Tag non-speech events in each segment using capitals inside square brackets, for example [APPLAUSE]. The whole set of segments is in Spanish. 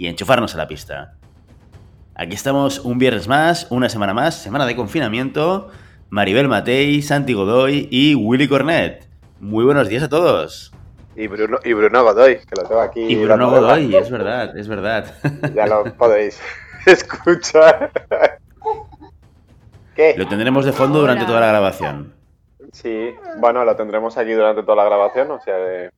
y enchufarnos a la pista. Aquí estamos un viernes más, una semana más, semana de confinamiento, Maribel Matei, Santi Godoy y Willy Cornet. Muy buenos días a todos. Y Bruno, y Bruno Godoy, que lo tengo aquí. Y Bruno Godoy, es verdad, es verdad. [LAUGHS] Ya lo podéis [LAUGHS] escuchar. ¿Qué? Lo tendremos de fondo durante toda la grabación. Sí, bueno, lo tendremos aquí durante toda la grabación, o sea de...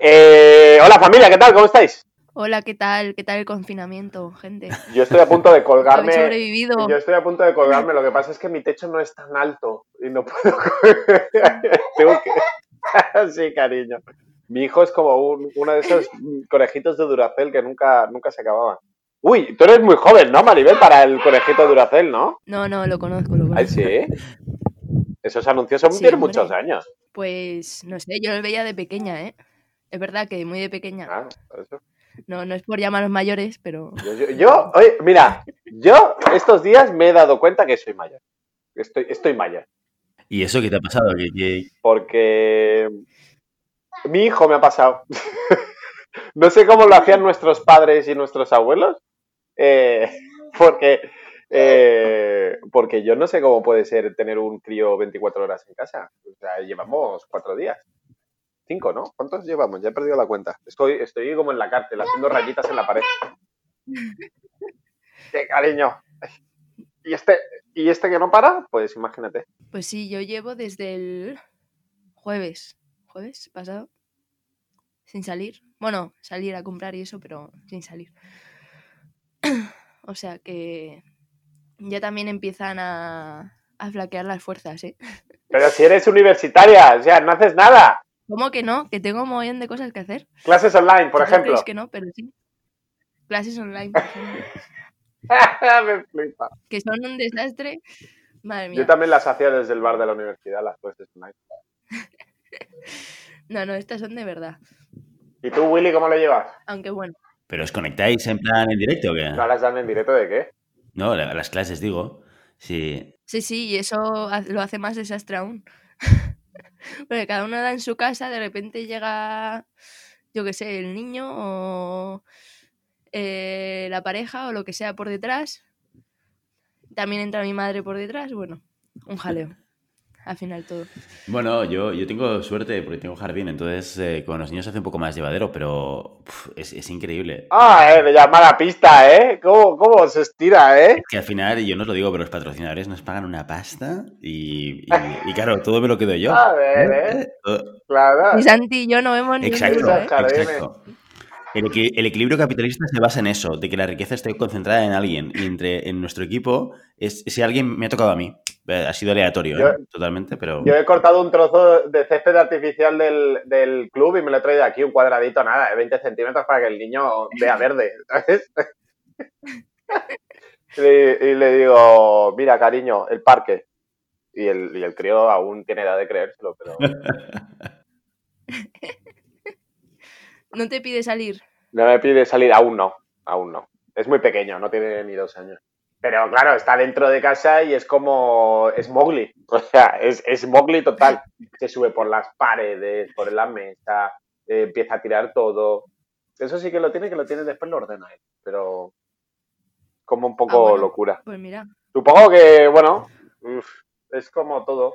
Eh, hola familia, ¿qué tal? ¿Cómo estáis? Hola, ¿qué tal? ¿Qué tal el confinamiento, gente? Yo estoy a punto de [LAUGHS] ¿Habéis colgarme. sobrevivido? Yo estoy a punto de colgarme, lo que pasa es que mi techo no es tan alto y no puedo. [LAUGHS] Tengo que. [LAUGHS] sí, cariño. Mi hijo es como un- uno de esos conejitos de Duracel que nunca, nunca se acababan. Uy, tú eres muy joven, ¿no, Maribel? Para el conejito de Duracel, ¿no? No, no, lo conozco, lo conozco. Ay, sí. Esos anuncios son, Sí, tienen hombre. muchos años. Pues, no sé, yo lo veía de pequeña, ¿eh? Es verdad que muy de pequeña. Ah, por eso. No, no es por llamarnos mayores, pero... Yo, yo- yo- oye, mira, yo estos días me he dado cuenta que soy mayor. Estoy, estoy mayor. ¿Y eso qué te ha pasado? ¿Qué- qué- Porque mi hijo me ha pasado. [LAUGHS] no sé cómo lo hacían nuestros padres y nuestros abuelos. eh, [LAUGHS] porque, eh, porque yo no sé cómo puede ser tener un crío 24 horas en casa. O sea, llevamos cuatro días. Cinco, ¿no? ¿Cuántos llevamos? Ya he perdido la cuenta. Estoy, estoy como en la cárcel, haciendo rayitas en la pared. [LAUGHS] ¡Qué cariño! ¿Y este, ¿Y este que no para? Pues imagínate. Pues sí, yo llevo desde el jueves, jueves pasado, sin salir. Bueno, salir a comprar y eso, pero sin salir. [CLEARS THROAT] o sea que ya también empiezan a, a flaquear las fuerzas, ¿eh? Pero si eres universitaria, o sea, no haces nada. ¿Cómo que no? Que tengo un montón de cosas que hacer. Clases online, por ¿Vosotros ejemplo. creéis que no, pero sí. Clases online, por ejemplo, [LAUGHS] Me flipa. que son un desastre. Madre mía. Yo también las hacía desde el bar de la universidad, las clases online. [LAUGHS] No, no, estas son de verdad. ¿Y tú, Willy, cómo lo llevas? Aunque bueno, ¿Pero os conectáis en plan en directo o qué? ¿No las dan en directo de qué? No, la- las clases digo. Sí. sí, sí, y eso lo hace más desastre aún. [LAUGHS] Porque cada uno da en su casa, de repente llega, yo qué sé, el niño o eh, la pareja o lo que sea por detrás. También entra mi madre por detrás. Bueno, un jaleo. Al final todo. Bueno, yo, yo tengo suerte porque tengo jardín, entonces eh, con los niños se hace un poco más llevadero, pero uf, es, es increíble. Ah, eh, de llamada pista, ¿eh? ¿Cómo, ¿Cómo se estira, eh? Que al final, y yo no os lo digo, pero los patrocinadores nos pagan una pasta y, y- y claro, todo me lo quedo yo. [LAUGHS] A ver, ¿eh? Todo- Claro. Y Santi y yo no vemos ni un Exacto, duro, ¿eh? Jardines. exacto. El, equi- el equilibrio capitalista se basa en eso, de que la riqueza esté concentrada en alguien. Y entre en nuestro equipo, es, si alguien me ha tocado a mí. Eh, Ha sido aleatorio, ¿eh? Totalmente, pero. Yo he cortado un trozo de césped artificial del, del club y me lo he traído aquí, un cuadradito, nada, de 20 centímetros para que el niño vea verde, ¿sabes? [LAUGHS] y, y le digo, mira, cariño, el parque. Y el, y el crío aún tiene edad de creérselo, pero [LAUGHS] No te pide salir. no me pide salir, aún no, aún no. Es muy pequeño, no tiene ni dos años. Pero claro, está dentro de casa y es como, es Mowgli, [LAUGHS] o sea, es, es Mowgli total. Se sube por las paredes, por la mesa, eh, empieza a tirar todo. Eso sí que lo tiene, que lo tiene después lo ordena él, pero como un poco Ah, bueno. locura. Pues mira, Supongo que, bueno, uf, es como todo,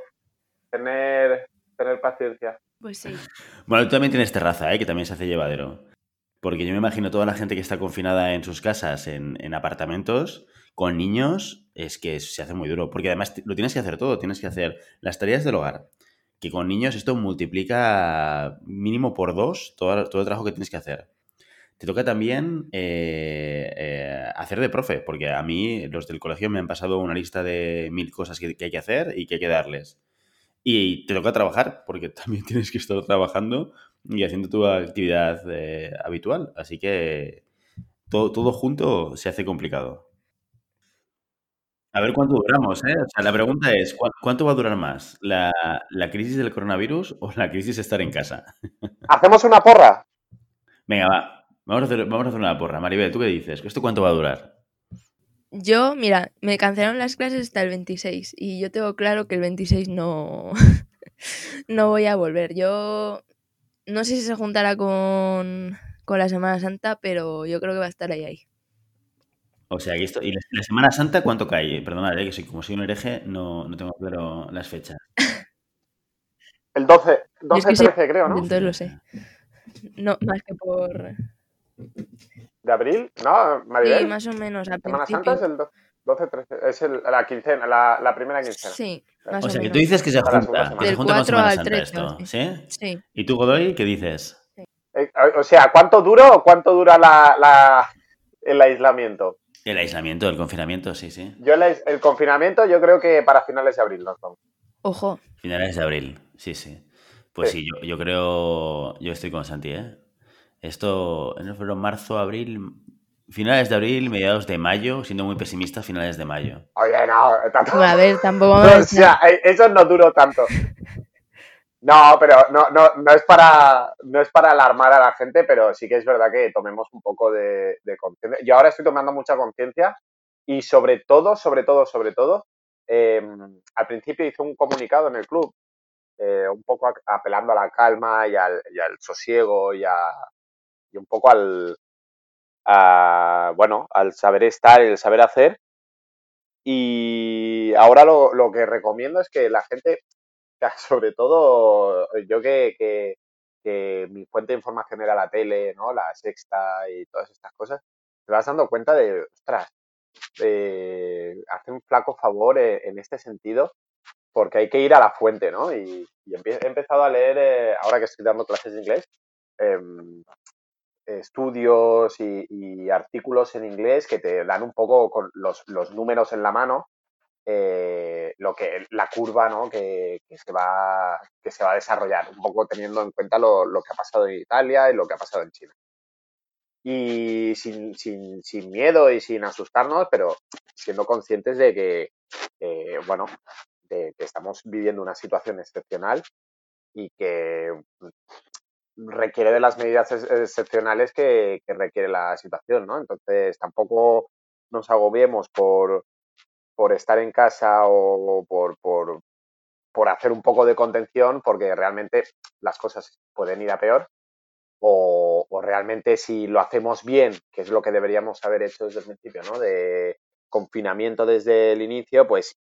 tener, tener paciencia. Pues sí. Bueno, tú también tienes terraza, ¿eh? Que también se hace llevadero. Porque yo me imagino toda la gente que está confinada en sus casas, en, en apartamentos, con niños, es que se hace muy duro. Porque además lo tienes que hacer todo. Tienes que hacer las tareas del hogar. Que con niños esto multiplica mínimo por dos todo, todo el trabajo que tienes que hacer. Te toca también eh, eh, hacer de profe, porque a mí los del colegio me han pasado una lista de mil cosas que, que hay que hacer y que hay que darles. Y te toca trabajar, porque [LAUGHS] también tienes que estar trabajando y haciendo tu actividad eh, habitual. Así que todo, todo junto se hace complicado. A ver cuánto duramos, ¿eh? O sea, la pregunta es, ¿cu- ¿cuánto va a durar más? ¿La, la crisis del coronavirus o la crisis de estar en casa? [LAUGHS] ¿Hacemos una porra? Venga, va. Vamos a hacer, vamos a hacer una porra. Maribel, ¿tú qué dices? ¿Esto cuánto va a durar? Yo, mira, me cancelaron las clases hasta el 26 y yo tengo claro que el 26 no, [LAUGHS] no voy a volver. Yo no sé si se juntará con, con la Semana Santa, pero yo creo que va a estar ahí ahí. O sea, que esto, ¿y la, Semana Santa cuánto cae? Perdonad, eh, que soy, como soy un hereje, no, no tengo claro las fechas. El 12, Yo es 12 que soy- 13 creo, ¿no? Entonces lo sé. No, más que por... ¿De abril? ¿No, Maribel? Sí, más o menos, al Semana Santa es el do- 12, 13, es el- la quincena, la, la primera quincena. Sí, más O o sea, que tú dices que se junta, que se junta con 4 Semana al Santa 13, esto, sí. ¿sí? ¿Y tú, Godoy, qué dices? Eh, O sea, ¿cuánto duro cuánto dura la, la- el aislamiento? El aislamiento, el confinamiento, sí, sí. Yo el, confinamiento yo creo que para finales de abril nos vamos. Ojo, Finales de abril, sí, sí. Pues sí, Sí. yo, yo creo, yo estoy con Santi, ¿eh? Esto, en febrero, marzo, abril, finales de abril, mediados de mayo, siendo muy pesimista, finales de mayo. Oye, no, tanto- a ver, tampoco No, [LAUGHS] o sea, eso no duró tanto. No, pero no, no, no, es para, no es para alarmar a la gente, pero sí que es verdad que tomemos un poco de, de conciencia. Yo ahora estoy tomando mucha conciencia y sobre todo, sobre todo, sobre todo, eh, al principio hice un comunicado en el club, eh, un poco a- apelando a la calma y al, y al sosiego y, a, un poco al, a, bueno, al saber estar el saber hacer. Y ahora lo, lo que recomiendo es que la gente, [LAUGHS] sobre todo yo que, que, mi fuente de información era la tele, ¿no? La sexta y todas estas cosas, te vas dando cuenta de, ostras, eh, hace un flaco favor eh, en este sentido porque hay que ir a la fuente, ¿no? Y, he empezado a leer, eh, ahora que estoy dando clases de inglés, em, estudios y, artículos en inglés que te dan un poco con los, los números en la mano, eh, lo que la curva ¿no? que, que se va, que se va a desarrollar, un poco teniendo en cuenta lo, lo que ha pasado en Italia y lo que ha pasado en China. Y sin, sin, sin miedo y sin asustarnos, pero siendo conscientes de que, eh, bueno, de que estamos viviendo una situación excepcional y que requiere de las medidas ex- excepcionales que, requiere la situación, ¿no? Entonces tampoco nos agobiemos por, por estar en casa o por, por, por hacer un poco de contención, porque realmente las cosas pueden ir a peor. O, realmente si lo hacemos bien, que es lo que deberíamos haber hecho desde el principio, ¿no? De confinamiento desde el inicio, pues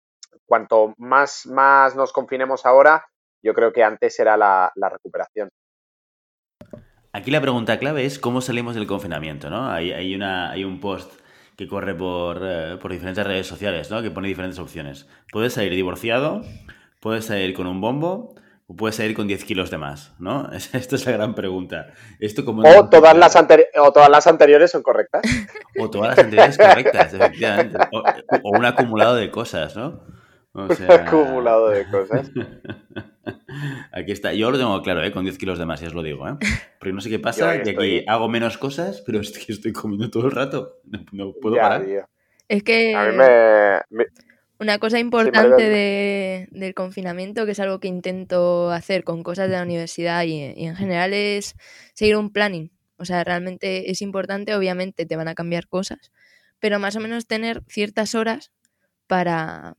cuanto más, más nos confinemos ahora, yo creo que antes será la recuperación. Aquí la pregunta clave es cómo salimos del confinamiento, ¿no? Hay, hay, una, hay un post que corre por, eh, por diferentes redes sociales, ¿no? Que pone diferentes opciones. Puedes salir divorciado, puedes salir con un bombo o puedes salir con 10 kilos de más, ¿no? [LAUGHS] Esta es la gran pregunta. Esto como O todas, las anteri- o todas las anteriores son correctas. [LAUGHS] O todas las anteriores correctas, efectivamente. O, o un acumulado de cosas, ¿no? O [LAUGHS] sea, Acumulado de cosas. Aquí está. Yo lo tengo claro, ¿eh? Con 10 kilos de más, ya os lo digo, ¿eh? Porque no sé qué pasa, que estoy. aquí hago menos cosas, pero es que estoy comiendo todo el rato. No, no puedo Ya, parar. tío. es que A mí me, me- una cosa importante de- del confinamiento, que es algo que intento hacer con cosas de la universidad y, y en general, es seguir un planning. O sea, realmente es importante, obviamente te van a cambiar cosas, pero más o menos tener ciertas horas para,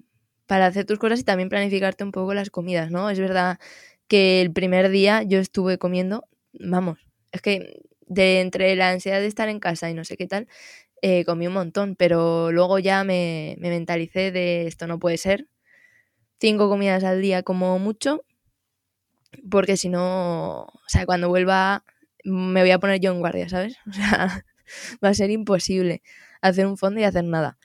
para hacer tus cosas y también planificarte un poco las comidas, ¿no? Es verdad que el primer día yo estuve comiendo, vamos, es que de entre la ansiedad de estar en casa y no sé qué tal, eh, comí un montón, pero luego ya me, me mentalicé de esto no puede ser. Cinco comidas al día como mucho, porque si no, o sea, cuando vuelva me voy a poner yo en guardia, ¿sabes? [LAUGHS] O sea, va a ser imposible hacer un fondo y hacer nada.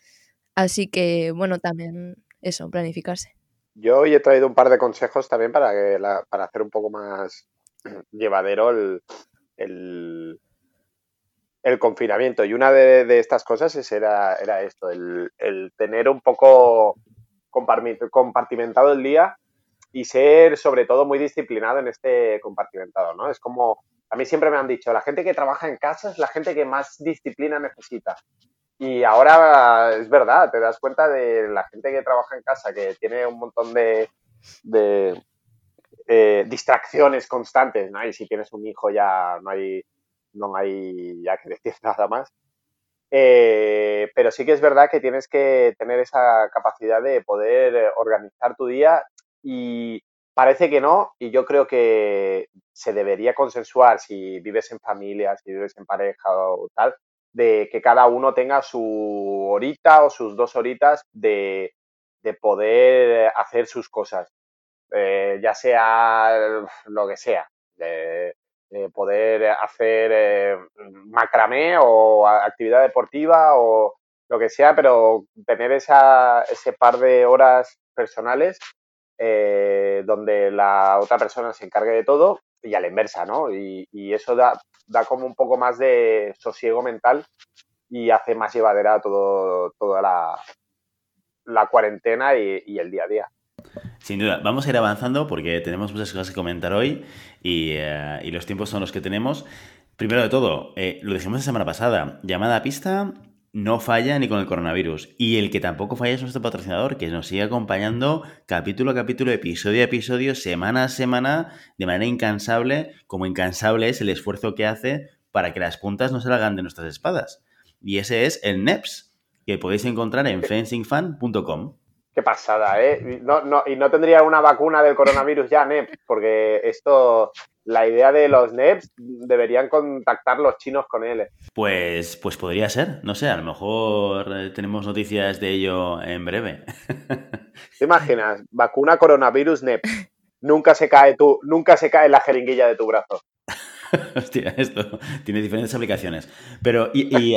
Así que, bueno, también eso, planificarse. yo hoy he traído un par de consejos también para, que para hacer un poco más [CLEARS THROAT] llevadero el, el, confinamiento. Y una de, de estas cosas es- era, era esto, el, el tener un poco compartimentado el día y ser sobre todo muy disciplinado en este compartimentado, ¿no? Es como, a mí siempre me han dicho, la gente que trabaja en casa es la gente que más disciplina necesita. Y ahora es verdad, te das cuenta de la gente que trabaja en casa, que tiene un montón de, eh, distracciones constantes, ¿no? Y si tienes un hijo ya no hay, no hay ya que decir [LAUGHS] nada más. Eh, pero sí que es verdad que tienes que tener esa capacidad de poder organizar tu día y parece que no, y yo creo que se debería consensuar si vives en familia, si vives en pareja o tal, de que cada uno tenga su horita o sus dos horitas de, de poder hacer sus cosas, eh, ya sea lo que sea, de, poder hacer eh, macramé o actividad deportiva o lo que sea, pero tener esa, ese par de horas personales eh, donde la otra persona se encargue de todo y a la inversa, ¿no? Y, eso da, da, como un poco más de sosiego mental y hace más llevadera todo, toda la, la cuarentena y el día a día. Sin duda, vamos a ir avanzando porque tenemos muchas cosas que comentar hoy y, eh, los tiempos son los que tenemos. Primero de todo, eh, lo dijimos la semana pasada, llamada a pista no falla ni con el coronavirus. Y el que tampoco falla es nuestro patrocinador, que nos sigue acompañando capítulo a capítulo, episodio a episodio, semana a semana, de manera incansable, como incansable es el esfuerzo que hace para que las puntas no salgan de nuestras espadas. Y ese es el NEPS, que podéis encontrar en fencingfan.com. Qué pasada, ¿eh? No, no, y no tendría una vacuna del coronavirus ya, NEP, porque esto, la idea de los NEPs deberían contactar los chinos con él. Pues, pues podría ser, no sé, a lo mejor eh, tenemos noticias de ello en breve. [LAUGHS] ¿Te imaginas? Vacuna coronavirus NEP. Nunca se cae tú, nunca se cae la jeringuilla de tu brazo. [LAUGHS] Hostia, esto tiene diferentes aplicaciones. Pero y,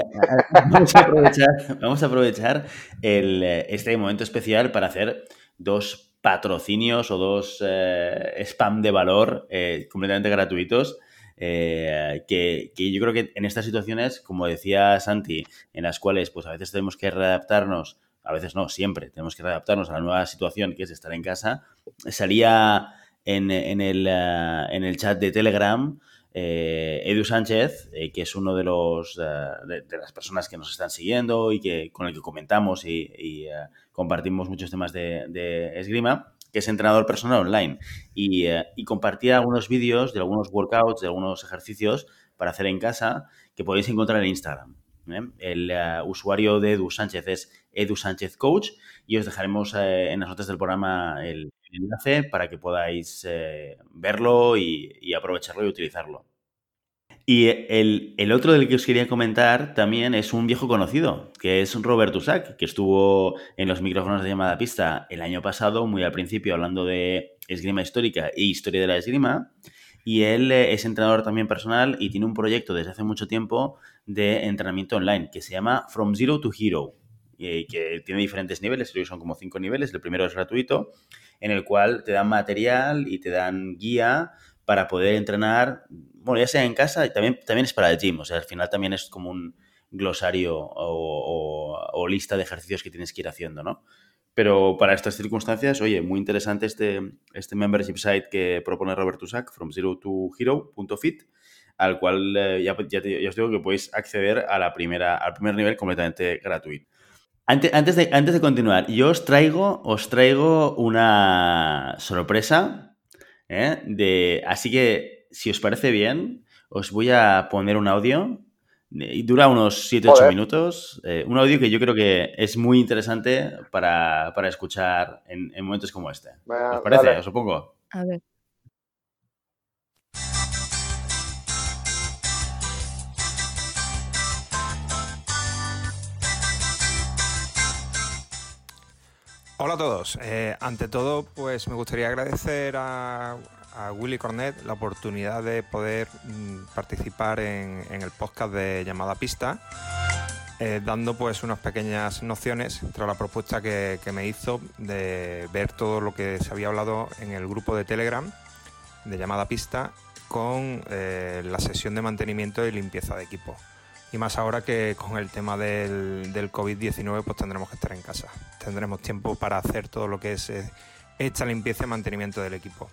vamos a aprovechar, vamos a aprovechar eh, este momento especial para hacer dos patrocinios o dos eh, spam de valor eh, completamente gratuitos. que, yo creo que en estas situaciones, como decía Santi, en las cuales pues a veces tenemos que readaptarnos, a veces no, siempre tenemos que readaptarnos a la nueva situación que es estar en casa, salía en, en, el, en el chat de Telegram eh, Edu Sánchez, eh, que es uno de los eh, de, las personas que nos están siguiendo y que con el que comentamos y, compartimos muchos temas de, esgrima, que es entrenador personal online y, compartía algunos vídeos de algunos workouts, de algunos ejercicios para hacer en casa que podéis encontrar en Instagram. El usuario de Edu Sánchez es Edu Sánchez Coach y os dejaremos en las notas del programa el, enlace para que podáis eh, verlo y, aprovecharlo y utilizarlo. Y el, otro del que os quería comentar también es un viejo conocido, que es Robert Usac, que estuvo en los micrófonos de llamada pista el año pasado, muy al principio, hablando de esgrima histórica e historia de la esgrima. Y él eh, es entrenador también personal y tiene un proyecto desde hace mucho tiempo de entrenamiento online que se llama From Zero to Hero, que tiene diferentes niveles, creo que son como cinco niveles. El primero es gratuito en el cual te dan material y te dan guía para poder entrenar, bueno, ya sea en casa, y también, también es para el gym, o sea, al final también es como un glosario o, lista de ejercicios que tienes que ir haciendo, ¿no? Pero para estas circunstancias, oye, muy interesante este, este membership site que propone Robert Tusak, from zero to hero.fit, al cual eh, ya, ya, ya, os digo que podéis acceder a la primera, al primer nivel completamente gratuito. Antes, de, antes de continuar, yo os traigo, os traigo una sorpresa. ¿eh? De, así que, si os parece bien, os voy a poner un audio. Y dura unos 7-8 minutos. Eh, un audio que yo creo que es muy interesante para, escuchar en, momentos como este. ¿Os parece? Os supongo. A ver. Hola a todos. Eh, ante todo, pues me gustaría agradecer a, Willy Cornet la oportunidad de poder mm, participar en, el podcast de Llamada Pista, eh, dando pues unas pequeñas nociones tras la propuesta que, me hizo de ver todo lo que se había hablado en el grupo de Telegram de Llamada Pista con eh, la sesión de mantenimiento y limpieza de equipo. Y más ahora que con el tema del, del COVID-19 pues tendremos que estar en casa. Tendremos tiempo para hacer todo lo que es eh, esta limpieza y mantenimiento del equipo.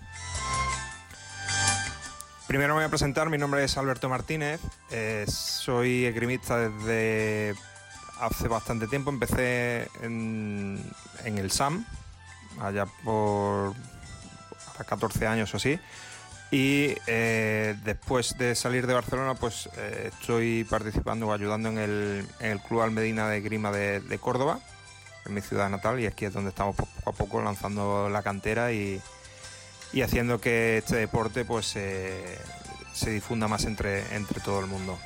Primero me voy a presentar, mi nombre es Alberto Martínez, eh, soy esgrimista desde hace bastante tiempo, empecé en, el SAM, allá por 14 años o así, y eh, después de salir de Barcelona, pues eh, estoy participando o ayudando en el, Club Almedina de Grima de, Córdoba, en mi ciudad natal, y aquí es donde estamos poco a poco lanzando la cantera y, haciendo que este deporte pues se difunda más entre, entre todo el mundo.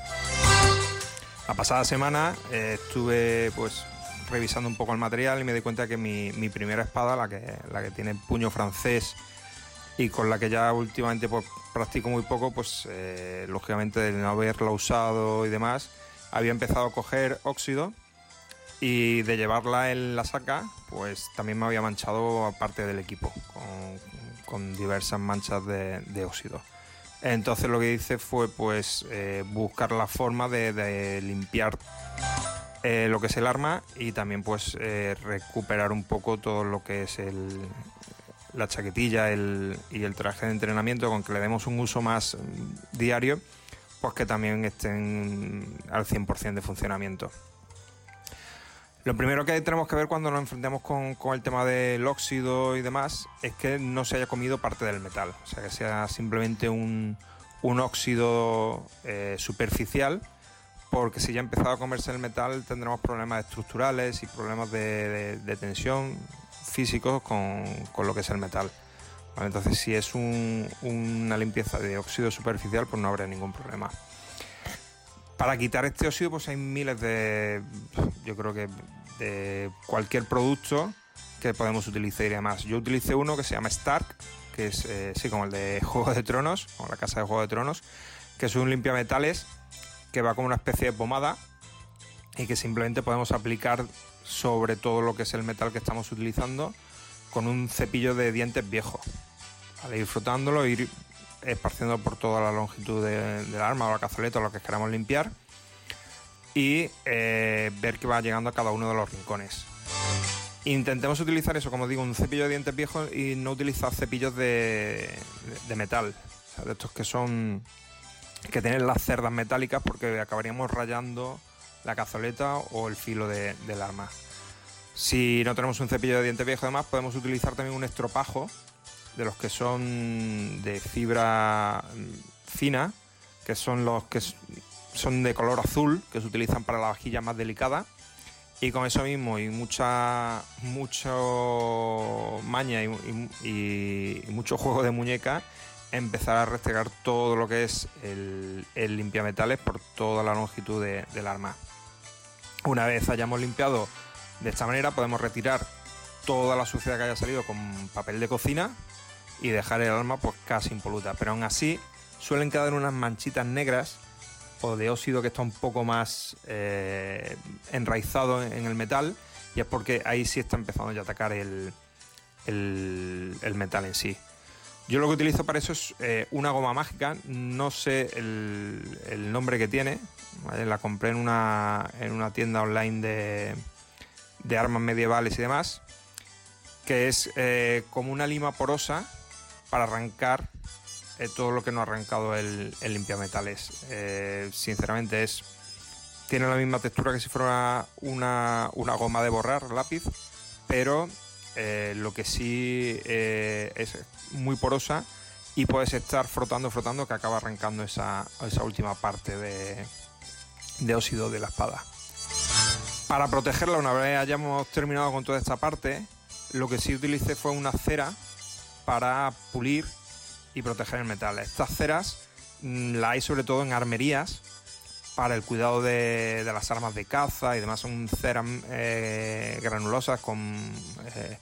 La pasada semana eh, estuve pues revisando un poco el material y me di cuenta que mi, primera espada, la que, la que tiene puño francés y con la que ya últimamente pues, practico muy poco, pues eh, lógicamente de no haberla usado y demás, había empezado a coger óxido y de llevarla en la saca, pues también me había manchado parte del equipo con, diversas manchas de, óxido. Entonces lo que hice fue pues eh, buscar la forma de, limpiar eh, lo que es el arma y también pues recuperar un poco todo lo que es el, la chaquetilla y el traje de entrenamiento con que le demos un uso más mm, diario, pues que también estén al 100% de funcionamiento. Lo primero que tenemos que ver cuando nos enfrentemos con, el tema del óxido y demás es que no se haya comido parte del metal, o sea, que sea simplemente un, óxido eh, superficial, porque si ya ha empezado a comerse el metal tendremos problemas estructurales y problemas de tensión, físicos con, lo que es el metal. entonces, si es una limpieza de óxido superficial, pues no habrá ningún problema. Para quitar este óxido, pues hay miles de, yo creo que de cualquier producto que podemos utilizar y demás. Yo utilicé uno que se llama Stark, que es eh, sí, como el de [LAUGHS] Juego de Tronos, como la casa de Juego de Tronos, que es un limpiametales que va como una especie de pomada y que simplemente podemos aplicar sobre todo lo que es el metal que estamos utilizando con un cepillo de dientes viejo. Al ir frotándolo, ir esparciendo por toda la longitud del arma o la cazoleta o lo que queramos limpiar y eh, ver que va llegando a cada uno de los rincones. Intentemos utilizar eso, como digo, un cepillo de dientes viejo y no utilizar cepillos de, metal, de estos que son que tienen las cerdas metálicas porque acabaríamos rayando la cazoleta o el filo del arma. Si no tenemos un cepillo de diente viejo, además, podemos utilizar también un estropajo de los que son de fibra mm, fina, que son los que son de color azul, que se utilizan para la vajilla más delicada. Y con eso mismo y mucha mucho maña y, mucho juego de muñeca, empezar a restregar todo lo que es el, el limpiametales por toda la longitud del arma. Una vez hayamos limpiado de esta manera, podemos retirar toda la suciedad que haya salido con papel de cocina y dejar el arma pues casi impoluta. Pero aún así suelen quedar unas manchitas negras o de óxido que está un poco más eh, enraizado en el metal y es porque ahí sí está empezando a atacar el, el, metal en sí. Yo lo que utilizo para eso es eh, una goma mágica, no sé el, el nombre que tiene, la compré en una, en una tienda online de, armas medievales y demás, que es eh, como una lima porosa para arrancar eh, todo lo que no ha arrancado el, el limpiametales. Eh, sinceramente es tiene la misma textura que si fuera una, una goma de borrar lápiz, pero lo que sí es muy porosa y puedes estar frotando, frotando que acaba arrancando esa, esa última parte de, de óxido de la espada. Para protegerla, una vez hayamos terminado con toda esta parte, lo que sí utilicé fue una cera para pulir y proteger el metal. Estas ceras mm, las hay sobre todo en armerías para el cuidado de, las armas de caza y demás. Son ceras eh, granulosas con eh,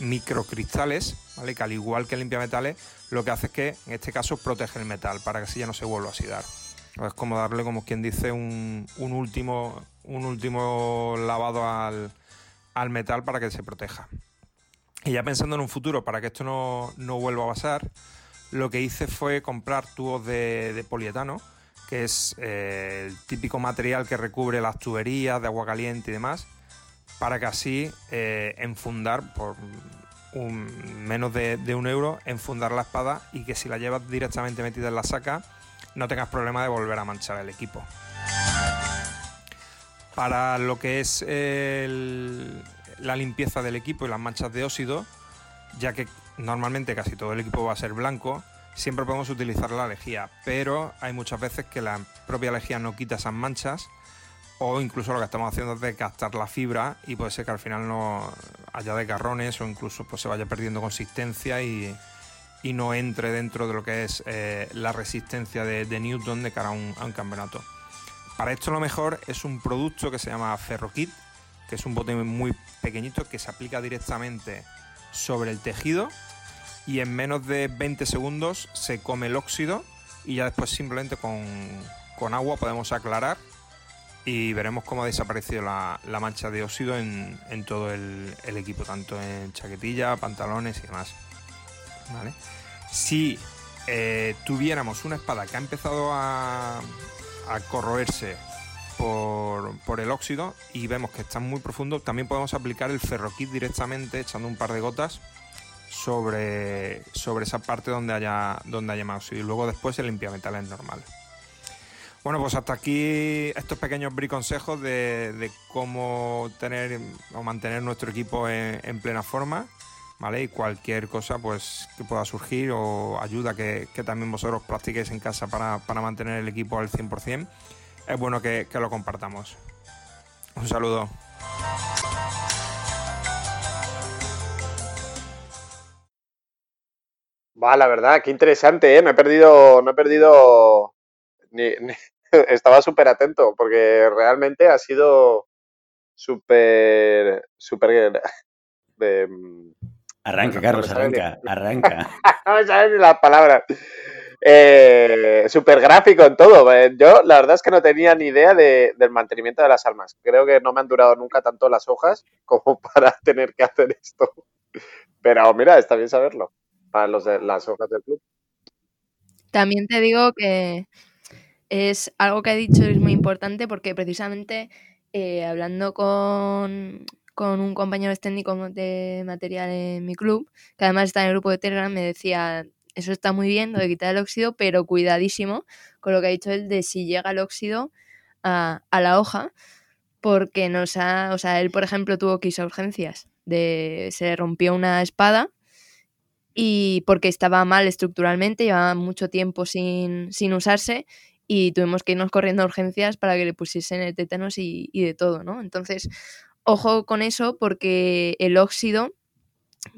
microcristales, ¿vale? que al igual que limpia metales, lo que hace es que en este caso protege el metal para que así ya no se vuelva a oxidar. Es como darle, como quien dice, un, último, un último lavado al, metal para que se proteja. Y ya pensando en un futuro, para que esto no, vuelva a pasar, lo que hice fue comprar tubos de, polietano, que es eh, el típico material que recubre las tuberías de agua caliente y demás, para que así eh, enfundar, por un, menos de, de, un euro en fundar la espada y que si la llevas directamente metida en la saca no tengas problema de volver a manchar el equipo. Para lo que es la limpieza del equipo y las manchas de óxido, ya que normalmente casi todo el equipo va a ser blanco, siempre podemos utilizar la lejía, pero hay muchas veces que la propia lejía no quita esas manchas o incluso lo que estamos haciendo es desgastar la fibra y puede ser que al final no haya desgarrones o incluso pues, se vaya perdiendo consistencia y, no entre dentro de lo que es eh, la resistencia de, Newton de cara a un campeonato. Para esto lo mejor es un producto que se llama Ferrokit, que es un bote muy pequeñito que se aplica directamente sobre el tejido y en menos de 20 segundos se come el óxido y ya después simplemente con, agua podemos aclarar y veremos cómo ha desaparecido la, mancha de óxido en, todo el, equipo, tanto en chaquetilla, pantalones y demás. Si eh, tuviéramos una espada que ha empezado a, corroerse por, el óxido y vemos que está muy profundo, también podemos aplicar el ferroquit directamente echando un par de gotas sobre, sobre esa parte donde haya, donde haya más óxido y luego después el limpiametales normal. Bueno, pues hasta aquí estos pequeños briconsejos de, de cómo tener o mantener nuestro equipo en, plena forma. ¿Vale? Y cualquier cosa pues que pueda surgir o ayuda que, también vosotros practiquéis en casa para, para mantener el equipo al 100%, es bueno que, lo compartamos. Un saludo. Va, la verdad, qué interesante, ¿eh? Me he perdido, no he perdido, [LAUGHS] estaba súper atento, porque realmente ha sido súper, súper... [LAUGHS] Mm, arranca, Carlos, arranca, [LAUGHS] arranca. [LAUGHS] no me salen ni las palabras eh, súper gráfico en todo. Eh, yo la verdad es que no tenía ni idea del mantenimiento de las armas. Creo que no me han durado nunca tanto las hojas [LAUGHS] como para tener que hacer esto. Pero mira, está bien saberlo para los de las hojas del club. También te digo que es algo que ha dicho es muy importante porque precisamente eh, hablando con, con un compañero técnico de material en mi club, que además está en el grupo de Telegram, me decía, eso está muy bien, lo de quitar el óxido, pero cuidadísimo con lo que ha dicho él de si llega el óxido a, la hoja, porque nos ha, o sea, él por ejemplo tuvo que irse a urgencias, de, se rompió una espada y porque estaba mal estructuralmente, llevaba mucho tiempo sin, sin usarse y tuvimos que irnos corriendo a urgencias para que le pusiesen el tétanos y, y de todo, ¿no? Entonces, ojo con eso porque el óxido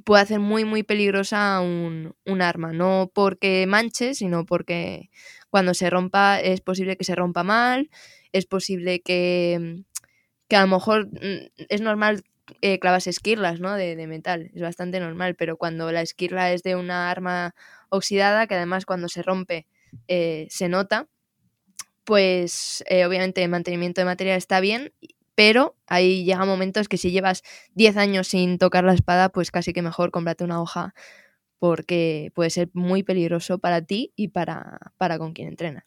puede hacer muy, muy peligrosa un, arma. No porque manche, sino porque cuando se rompa es posible que se rompa mal, es posible que, que a lo mejor mm, es normal eh, clavas esquirlas ¿no? De, metal, es bastante normal, pero cuando la esquirla es de una arma oxidada, que además cuando se rompe eh, se nota, pues eh, obviamente el mantenimiento de material está bien pero ahí llega momentos que si llevas 10 años sin tocar la espada, pues casi que mejor cómprate una hoja porque puede ser muy peligroso para ti y para, para con quien entrenas.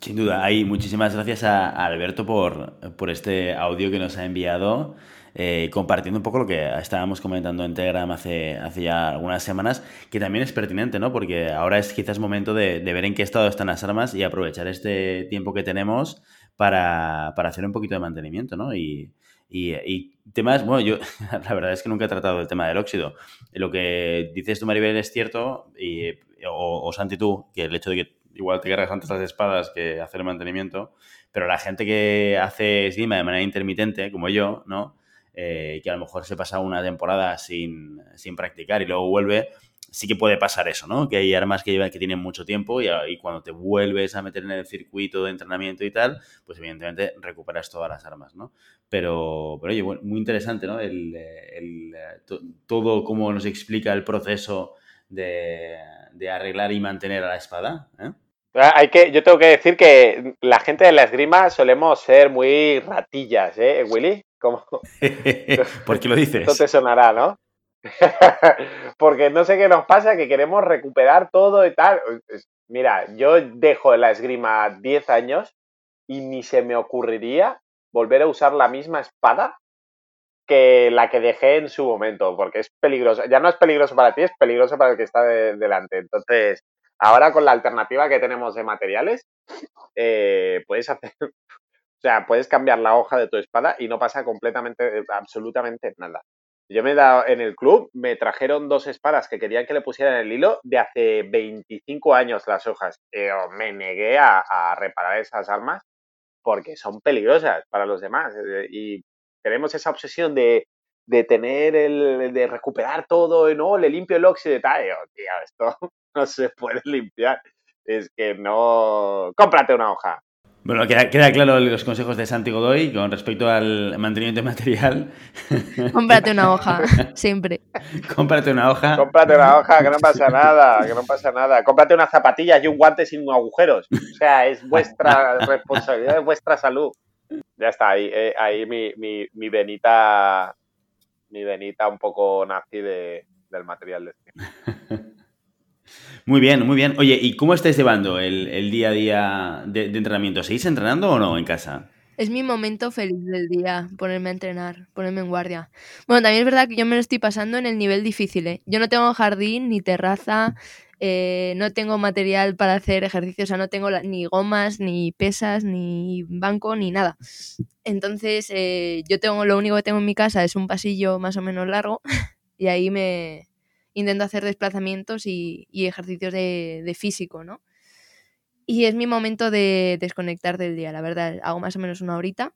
Sin duda, ahí muchísimas gracias a, Alberto por, por, este audio que nos ha enviado, eh, compartiendo un poco lo que estábamos comentando en Telegram hace, hace ya algunas semanas, que también es pertinente, ¿no? Porque ahora es quizás momento de, de ver en qué estado están las armas y aprovechar este tiempo que tenemos para, hacer un poquito de mantenimiento, ¿no? Y, temas, bueno, yo [LAUGHS] la verdad es que nunca he tratado el tema del óxido. Lo que dices tú, Maribel, es cierto, y, o, Santi tú, que el hecho de que igual te cargas antes las espadas que hacer el mantenimiento, pero la gente que hace esgrima de manera intermitente, como yo, ¿no? Eh, que a lo mejor se pasa una temporada sin, sin practicar y luego vuelve, sí que puede pasar eso, ¿no? Que hay armas que, llevan, que tienen mucho tiempo y, cuando te vuelves a meter en el circuito de entrenamiento y tal, pues evidentemente recuperas todas las armas, ¿no? Pero, pero oye, muy interesante, ¿no? El, todo cómo nos explica el proceso de, arreglar y mantener a la espada, ¿eh? ah, Hay que, yo tengo que decir que la gente de la esgrima solemos ser muy ratillas, ¿eh, Willy? ¿Cómo? [LAUGHS] ¿Por qué lo dices? [LAUGHS] Esto te sonará, ¿no? [LAUGHS] Porque no sé qué nos pasa, que queremos recuperar todo y tal. Mira, yo dejo la esgrima 10 años y ni se me ocurriría volver a usar la misma espada que la que dejé en su momento, porque es peligroso. Ya no es peligroso para ti, es peligroso para el que está delante. Entonces, ahora con la alternativa que tenemos de materiales, eh, puedes hacer, [LAUGHS] o sea, puedes cambiar la hoja de tu espada y no pasa completamente, absolutamente nada. Yo me he dado en el club, me trajeron dos espadas que querían que le pusieran el hilo de hace 25 años las hojas. me negué a, reparar esas armas porque son peligrosas para los demás. Eh, y tenemos esa obsesión de, de tener el, de recuperar todo, no, le limpio el óxido y tal. tío, esto [LAUGHS] no se puede limpiar. Es que no. Cómprate una hoja. Bueno, queda, queda, claro los consejos de Santi Godoy con respecto al mantenimiento material. Cómprate una hoja, siempre. Cómprate una hoja. Cómprate una hoja, que no pasa nada, que no pasa nada. Cómprate unas zapatillas y un guante sin agujeros. O sea, es vuestra [LAUGHS] responsabilidad, es vuestra salud. Ya está, ahí, eh, ahí mi, mi, mi, venita, mi venita un poco nazi de, del material de este. [LAUGHS] Muy bien, muy bien. Oye, ¿y cómo estáis llevando el, el día a día de, entrenamiento? ¿Seguís entrenando o no en casa? Es mi momento feliz del día, ponerme a entrenar, ponerme en guardia. Bueno, también es verdad que yo me lo estoy pasando en el nivel difícil. ¿eh? Yo no tengo jardín ni terraza, eh, no tengo material para hacer ejercicio, o sea, no tengo ni gomas, ni pesas, ni banco, ni nada. Entonces, eh, yo tengo lo único que tengo en mi casa es un pasillo más o menos largo [LAUGHS] y ahí me, intento hacer desplazamientos y, y ejercicios de, de, físico, ¿no? Y es mi momento de desconectar del día, la verdad. Hago más o menos una horita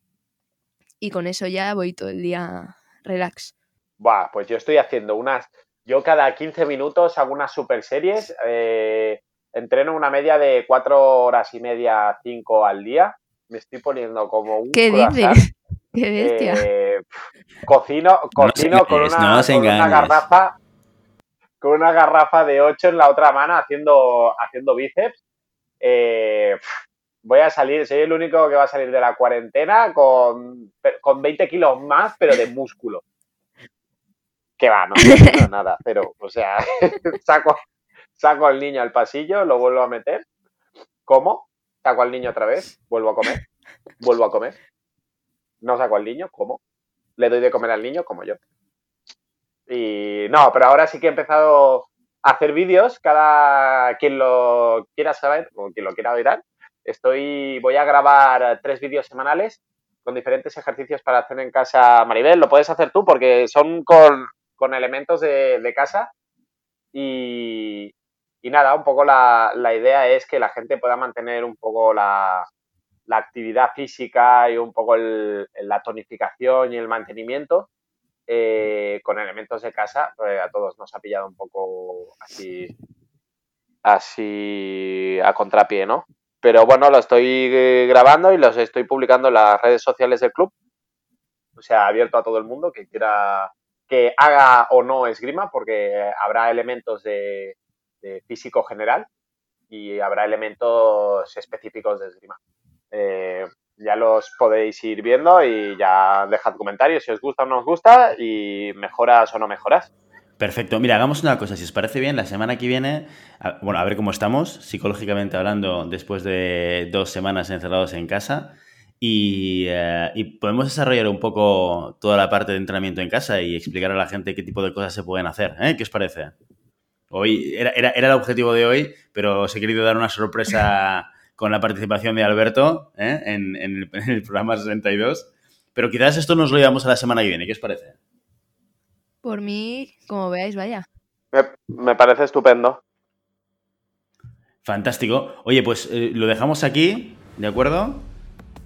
y con eso ya voy todo el día relax. Buah, pues yo estoy haciendo unas... Yo cada 15 minutos hago unas super series. Eh, entreno una media de 4 horas y media, 5 al día. Me estoy poniendo como un... ¿Qué dices? [LAUGHS] ¡Qué bestia! Eh, cocino cocino no con, engañes, una, no con una garrafa con una garrafa de 8 en la otra mano haciendo, haciendo bíceps. Eh, voy a salir, soy el único que va a salir de la cuarentena con, con 20 kilos más, pero de músculo. Que va, no no, nada, pero, o sea, [LAUGHS] saco, saco al niño al pasillo, lo vuelvo a meter, como, saco al niño otra vez, vuelvo a comer, vuelvo a comer, no saco al niño, como, le doy de comer al niño, como yo. Y no, pero ahora sí que he empezado a hacer vídeos, cada quien lo quiera saber o quien lo quiera oír. Estoy, voy a grabar tres vídeos semanales con diferentes ejercicios para hacer en casa. Maribel, lo puedes hacer tú porque son con, con elementos de, de casa. Y, y, nada, un poco la, la, idea es que la gente pueda mantener un poco la, la actividad física y un poco el, la tonificación y el mantenimiento eh, con elementos de casa, pues a todos nos ha pillado un poco así, así a contrapié, ¿no? Pero bueno, lo estoy grabando y los estoy publicando en las redes sociales del club. O sea, abierto a todo el mundo que quiera que haga o no esgrima, porque habrá elementos de, físico general y habrá elementos específicos de esgrima. Eh, ya los podéis ir viendo y ya dejad comentarios si os gusta o no os gusta y mejoras o no mejoras. Perfecto. Mira, hagamos una cosa, si os parece bien, la semana que viene, bueno, a ver cómo estamos, psicológicamente hablando, después de dos semanas encerrados en casa. Y, eh, y, podemos desarrollar un poco toda la parte de entrenamiento en casa y explicar a la gente qué tipo de cosas se pueden hacer. ¿eh? ¿Qué os parece? Hoy era, era, era el objetivo de hoy, pero os he querido dar una sorpresa con la participación de Alberto ¿eh? en, en, el, en, el, programa 62. Pero quizás esto nos lo llevamos a la semana que viene. ¿Qué os parece? Por mí, como veáis, vaya. Me, me parece estupendo. Fantástico. Oye, pues eh, lo dejamos aquí, ¿de acuerdo?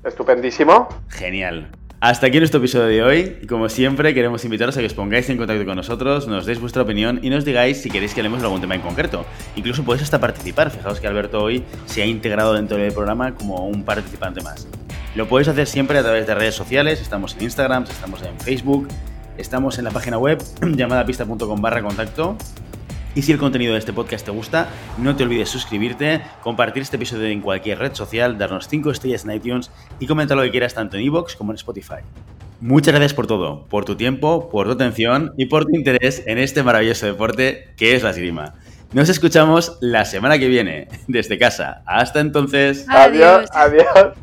Estupendísimo. Genial. Hasta aquí nuestro episodio de hoy. Y como siempre, queremos invitaros a que os pongáis en contacto con nosotros, nos deis vuestra opinión y nos digáis si queréis que hablemos de algún tema en concreto. Incluso podéis hasta participar. Fijaos que Alberto hoy se ha integrado dentro del programa como un participante más. Lo podéis hacer siempre a través de redes sociales. Estamos en Instagram, estamos en Facebook, estamos en la página web [CLEARS THROAT] llamadapista.com barra contacto. Y si el contenido de este podcast te gusta, no te olvides suscribirte, compartir este episodio en cualquier red social, darnos 5 estrellas en iTunes y comentar lo que quieras tanto en iVoox como en Spotify. Muchas gracias por todo, por tu tiempo, por tu atención y por tu interés en este maravilloso deporte que es la esgrima. Nos escuchamos la semana que viene desde casa. Hasta entonces. Adiós, adiós.